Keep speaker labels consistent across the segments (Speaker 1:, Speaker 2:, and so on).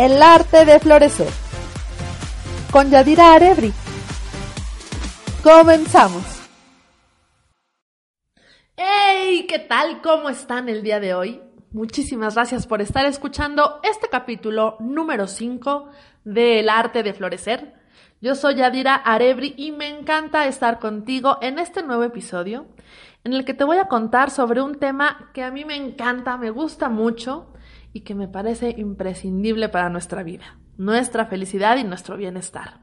Speaker 1: El arte de florecer. Con Yadira Arebri. Comenzamos. ¡Hey! ¿Qué tal? ¿Cómo están el día de hoy? Muchísimas gracias por estar escuchando este capítulo número 5 de El arte de florecer. Yo soy Yadira Arebri y me encanta estar contigo en este nuevo episodio en el que te voy a contar sobre un tema que a mí me encanta, me gusta mucho y que me parece imprescindible para nuestra vida, nuestra felicidad y nuestro bienestar.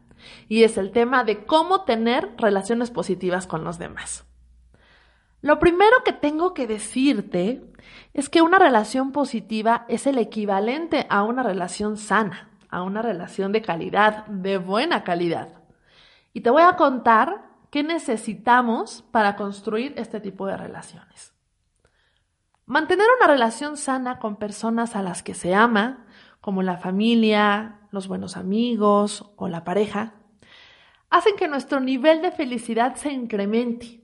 Speaker 1: Y es el tema de cómo tener relaciones positivas con los demás. Lo primero que tengo que decirte es que una relación positiva es el equivalente a una relación sana, a una relación de calidad, de buena calidad. Y te voy a contar qué necesitamos para construir este tipo de relaciones. Mantener una relación sana con personas a las que se ama, como la familia, los buenos amigos o la pareja, hacen que nuestro nivel de felicidad se incremente.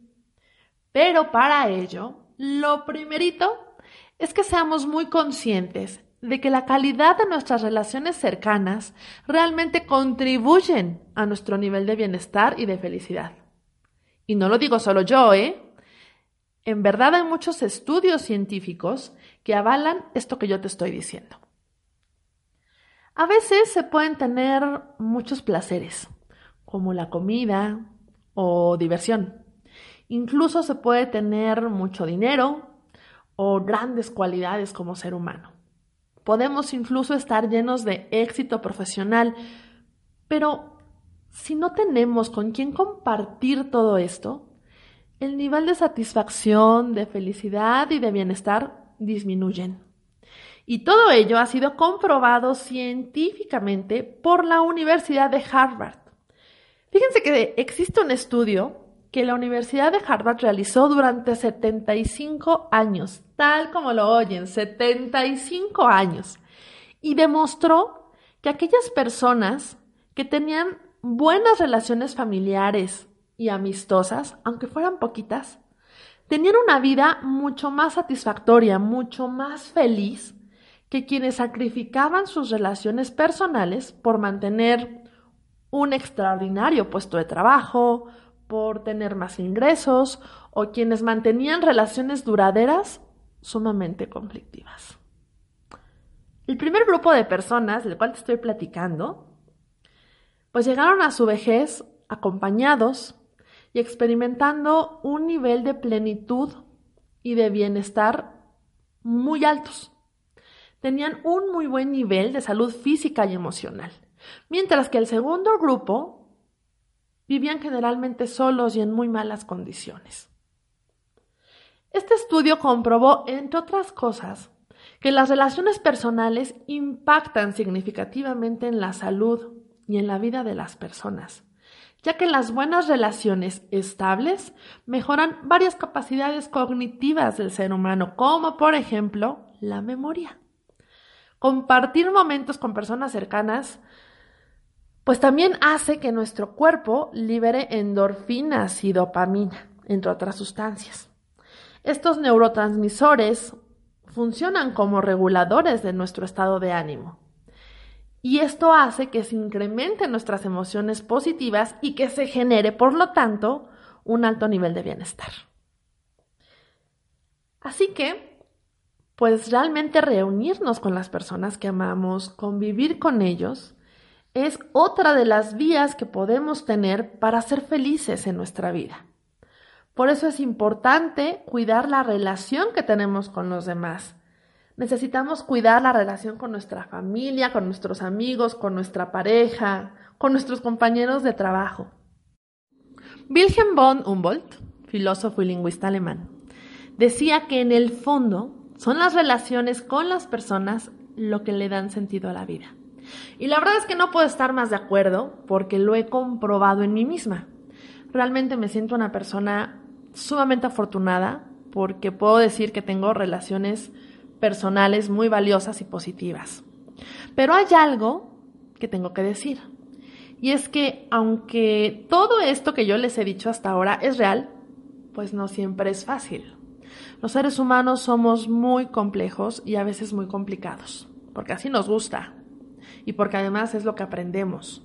Speaker 1: Pero para ello, lo primerito es que seamos muy conscientes de que la calidad de nuestras relaciones cercanas realmente contribuyen a nuestro nivel de bienestar y de felicidad. Y no lo digo solo yo, ¿eh? En verdad hay muchos estudios científicos que avalan esto que yo te estoy diciendo. A veces se pueden tener muchos placeres, como la comida o diversión. Incluso se puede tener mucho dinero o grandes cualidades como ser humano. Podemos incluso estar llenos de éxito profesional, pero si no tenemos con quién compartir todo esto, el nivel de satisfacción, de felicidad y de bienestar disminuyen. Y todo ello ha sido comprobado científicamente por la Universidad de Harvard. Fíjense que existe un estudio que la Universidad de Harvard realizó durante 75 años, tal como lo oyen, 75 años, y demostró que aquellas personas que tenían buenas relaciones familiares, y amistosas, aunque fueran poquitas, tenían una vida mucho más satisfactoria, mucho más feliz que quienes sacrificaban sus relaciones personales por mantener un extraordinario puesto de trabajo, por tener más ingresos o quienes mantenían relaciones duraderas sumamente conflictivas. El primer grupo de personas del cual te estoy platicando, pues llegaron a su vejez acompañados y experimentando un nivel de plenitud y de bienestar muy altos. Tenían un muy buen nivel de salud física y emocional, mientras que el segundo grupo vivían generalmente solos y en muy malas condiciones. Este estudio comprobó, entre otras cosas, que las relaciones personales impactan significativamente en la salud y en la vida de las personas ya que las buenas relaciones estables mejoran varias capacidades cognitivas del ser humano, como por ejemplo la memoria. Compartir momentos con personas cercanas, pues también hace que nuestro cuerpo libere endorfinas y dopamina, entre otras sustancias. Estos neurotransmisores funcionan como reguladores de nuestro estado de ánimo y esto hace que se incrementen nuestras emociones positivas y que se genere, por lo tanto, un alto nivel de bienestar. Así que, pues realmente reunirnos con las personas que amamos, convivir con ellos, es otra de las vías que podemos tener para ser felices en nuestra vida. Por eso es importante cuidar la relación que tenemos con los demás Necesitamos cuidar la relación con nuestra familia, con nuestros amigos, con nuestra pareja, con nuestros compañeros de trabajo. Wilhelm von Humboldt, filósofo y lingüista alemán, decía que en el fondo son las relaciones con las personas lo que le dan sentido a la vida. Y la verdad es que no puedo estar más de acuerdo porque lo he comprobado en mí misma. Realmente me siento una persona sumamente afortunada porque puedo decir que tengo relaciones personales muy valiosas y positivas. Pero hay algo que tengo que decir. Y es que aunque todo esto que yo les he dicho hasta ahora es real, pues no siempre es fácil. Los seres humanos somos muy complejos y a veces muy complicados, porque así nos gusta. y porque además es lo que aprendemos.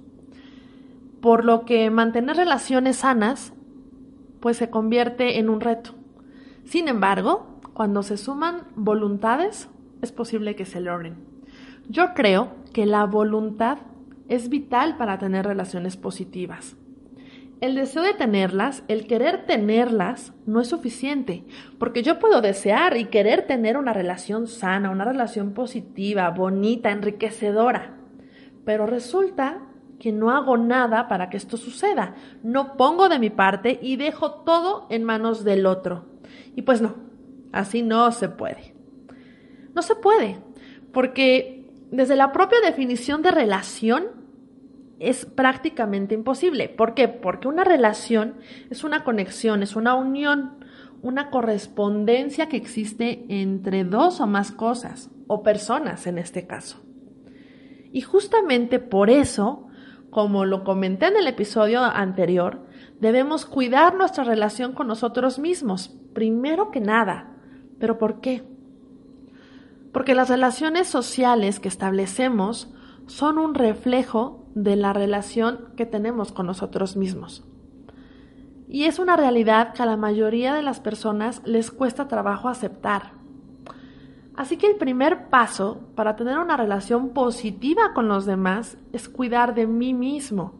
Speaker 1: Por lo que mantener relaciones sanas pues se convierte en un reto. Sin embargo, cuando se suman voluntades, es posible que se logren. Yo creo que la voluntad es vital para tener relaciones positivas. El deseo de tenerlas, el querer tenerlas, no es suficiente, porque yo puedo desear y querer tener una relación sana, una relación positiva, bonita, enriquecedora, pero resulta que no hago nada para que esto suceda, no pongo de mi parte y dejo todo en manos del otro. Y pues no, así no se puede. No se puede, porque desde la propia definición de relación, es prácticamente imposible. ¿Por qué? Porque una relación es una conexión, es una unión, una correspondencia que existe entre dos o más cosas, o personas en este caso. Y justamente por eso, como lo comenté en el episodio anterior, debemos cuidar nuestra relación con nosotros mismos, primero que nada. ¿Pero por qué? Porque las relaciones sociales que establecemos son un reflejo de la relación que tenemos con nosotros mismos. Y es una realidad que a la mayoría de las personas les cuesta trabajo aceptar. Así que el primer paso para tener una relación positiva con los demás es cuidar de mí mismo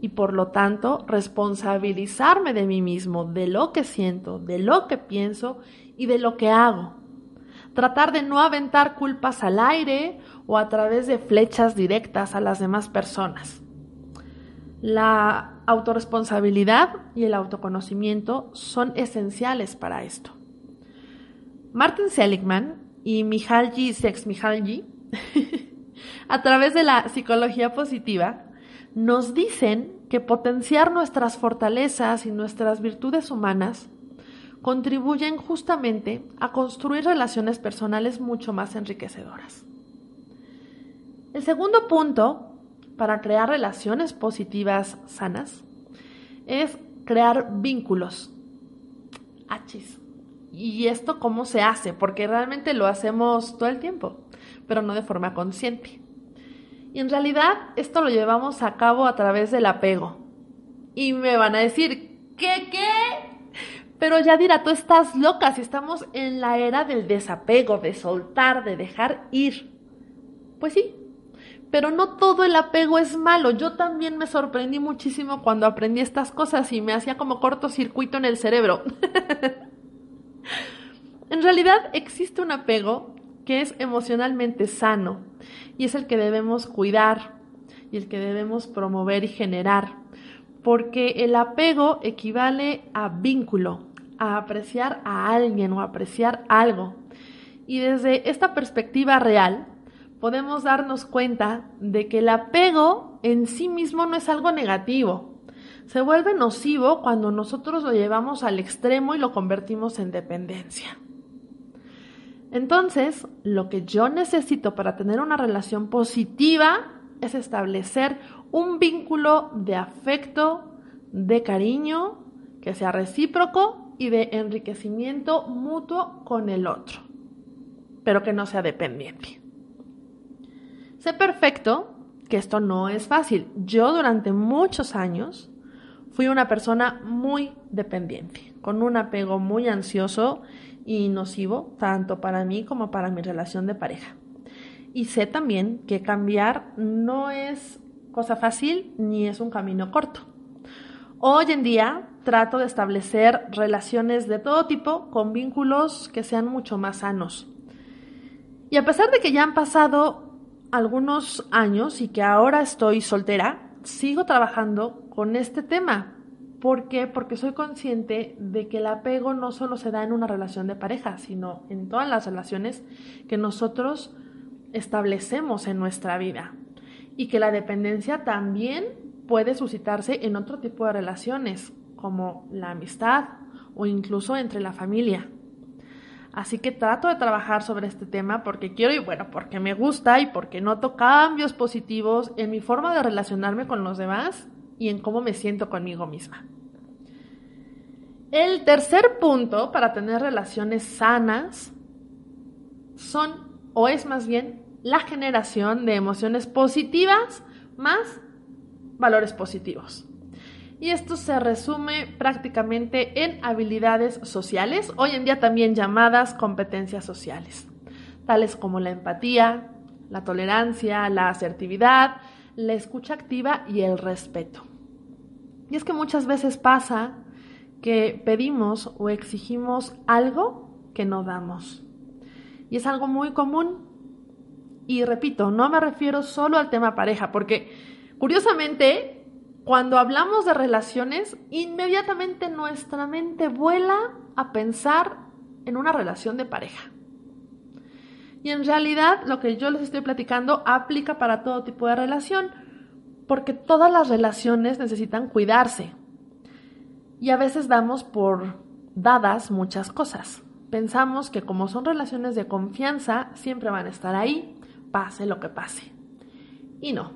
Speaker 1: y por lo tanto responsabilizarme de mí mismo, de lo que siento, de lo que pienso y de lo que hago. Tratar de no aventar culpas al aire o a través de flechas directas a las demás personas. La autorresponsabilidad y el autoconocimiento son esenciales para esto. Martin Seligman y Mihaly Csikszentmihalyi, a través de la psicología positiva, nos dicen que potenciar nuestras fortalezas y nuestras virtudes humanas contribuyen justamente a construir relaciones personales mucho más enriquecedoras. El segundo punto para crear relaciones positivas sanas es crear vínculos. Achis. ¿Y esto cómo se hace? Porque realmente lo hacemos todo el tiempo, pero no de forma consciente. Y en realidad esto lo llevamos a cabo a través del apego. Y me van a decir, ¿qué qué? Pero ya dirá, tú estás loca si estamos en la era del desapego, de soltar, de dejar ir. Pues sí, pero no todo el apego es malo. Yo también me sorprendí muchísimo cuando aprendí estas cosas y me hacía como cortocircuito en el cerebro. en realidad existe un apego que es emocionalmente sano y es el que debemos cuidar y el que debemos promover y generar, porque el apego equivale a vínculo, a apreciar a alguien o apreciar algo. Y desde esta perspectiva real, podemos darnos cuenta de que el apego en sí mismo no es algo negativo. Se vuelve nocivo cuando nosotros lo llevamos al extremo y lo convertimos en dependencia. Entonces, lo que yo necesito para tener una relación positiva es establecer un vínculo de afecto, de cariño, que sea recíproco y de enriquecimiento mutuo con el otro, pero que no sea dependiente. Sé perfecto que esto no es fácil. Yo durante muchos años fui una persona muy dependiente, con un apego muy ansioso y nocivo, tanto para mí como para mi relación de pareja. Y sé también que cambiar no es cosa fácil ni es un camino corto. Hoy en día trato de establecer relaciones de todo tipo con vínculos que sean mucho más sanos. Y a pesar de que ya han pasado algunos años y que ahora estoy soltera, sigo trabajando con este tema. ¿Por qué? Porque soy consciente de que el apego no solo se da en una relación de pareja, sino en todas las relaciones que nosotros establecemos en nuestra vida. Y que la dependencia también puede suscitarse en otro tipo de relaciones, como la amistad o incluso entre la familia. Así que trato de trabajar sobre este tema porque quiero y bueno, porque me gusta y porque noto cambios positivos en mi forma de relacionarme con los demás y en cómo me siento conmigo misma. El tercer punto para tener relaciones sanas son, o es más bien, la generación de emociones positivas más valores positivos. Y esto se resume prácticamente en habilidades sociales, hoy en día también llamadas competencias sociales, tales como la empatía, la tolerancia, la asertividad, la escucha activa y el respeto. Y es que muchas veces pasa que pedimos o exigimos algo que no damos. Y es algo muy común. Y repito, no me refiero solo al tema pareja, porque curiosamente, cuando hablamos de relaciones, inmediatamente nuestra mente vuela a pensar en una relación de pareja. Y en realidad lo que yo les estoy platicando aplica para todo tipo de relación, porque todas las relaciones necesitan cuidarse. Y a veces damos por dadas muchas cosas. Pensamos que como son relaciones de confianza, siempre van a estar ahí, pase lo que pase. Y no.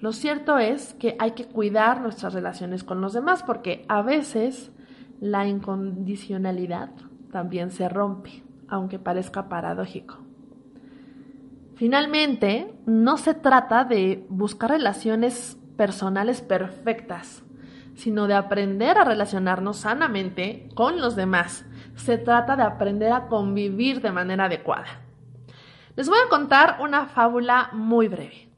Speaker 1: Lo cierto es que hay que cuidar nuestras relaciones con los demás porque a veces la incondicionalidad también se rompe, aunque parezca paradójico. Finalmente, no se trata de buscar relaciones personales perfectas, sino de aprender a relacionarnos sanamente con los demás. Se trata de aprender a convivir de manera adecuada. Les voy a contar una fábula muy breve.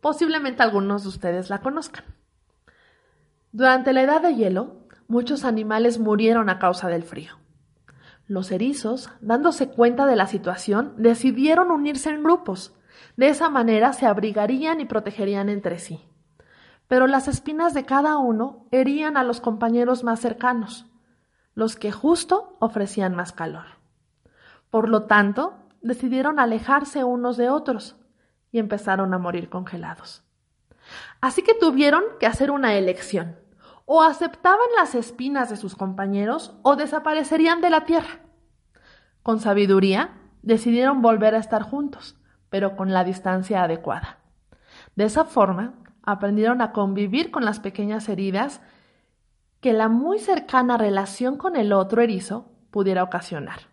Speaker 1: Posiblemente algunos de ustedes la conozcan. Durante la edad de hielo, muchos animales murieron a causa del frío. Los erizos, dándose cuenta de la situación, decidieron unirse en grupos. De esa manera se abrigarían y protegerían entre sí. Pero las espinas de cada uno herían a los compañeros más cercanos, los que justo ofrecían más calor. Por lo tanto, decidieron alejarse unos de otros y empezaron a morir congelados. Así que tuvieron que hacer una elección o aceptaban las espinas de sus compañeros o desaparecerían de la tierra. Con sabiduría, decidieron volver a estar juntos, pero con la distancia adecuada. De esa forma, aprendieron a convivir con las pequeñas heridas que la muy cercana relación con el otro erizo pudiera ocasionar,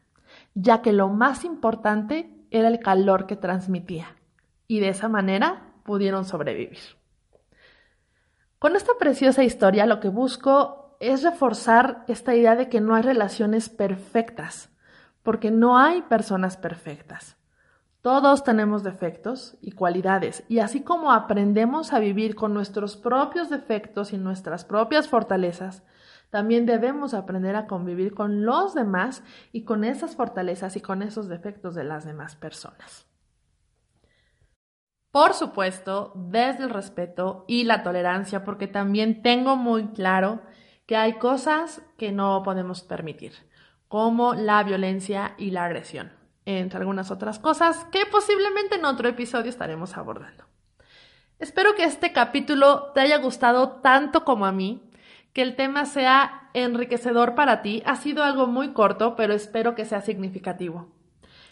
Speaker 1: ya que lo más importante era el calor que transmitía, y de esa manera pudieron sobrevivir. Con esta preciosa historia lo que busco es reforzar esta idea de que no hay relaciones perfectas, porque no hay personas perfectas. Todos tenemos defectos y cualidades, y así como aprendemos a vivir con nuestros propios defectos y nuestras propias fortalezas, también debemos aprender a convivir con los demás y con esas fortalezas y con esos defectos de las demás personas. Por supuesto, desde el respeto y la tolerancia, porque también tengo muy claro que hay cosas que no podemos permitir, como la violencia y la agresión, entre algunas otras cosas que posiblemente en otro episodio estaremos abordando. Espero que este capítulo te haya gustado tanto como a mí, que el tema sea enriquecedor para ti. Ha sido algo muy corto, pero espero que sea significativo.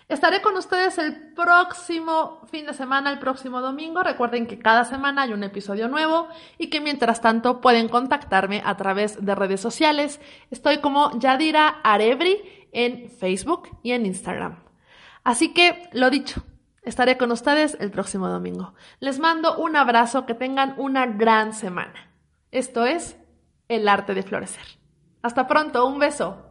Speaker 1: Estaré con ustedes el próximo fin de semana, el próximo domingo. Recuerden que cada semana hay un episodio nuevo y que mientras tanto pueden contactarme a través de redes sociales. Estoy como Yadira Arebri en Facebook y en Instagram. Así que, lo dicho, estaré con ustedes el próximo domingo. Les mando un abrazo, que tengan una gran semana. Esto es El arte de florecer. Hasta pronto, un beso.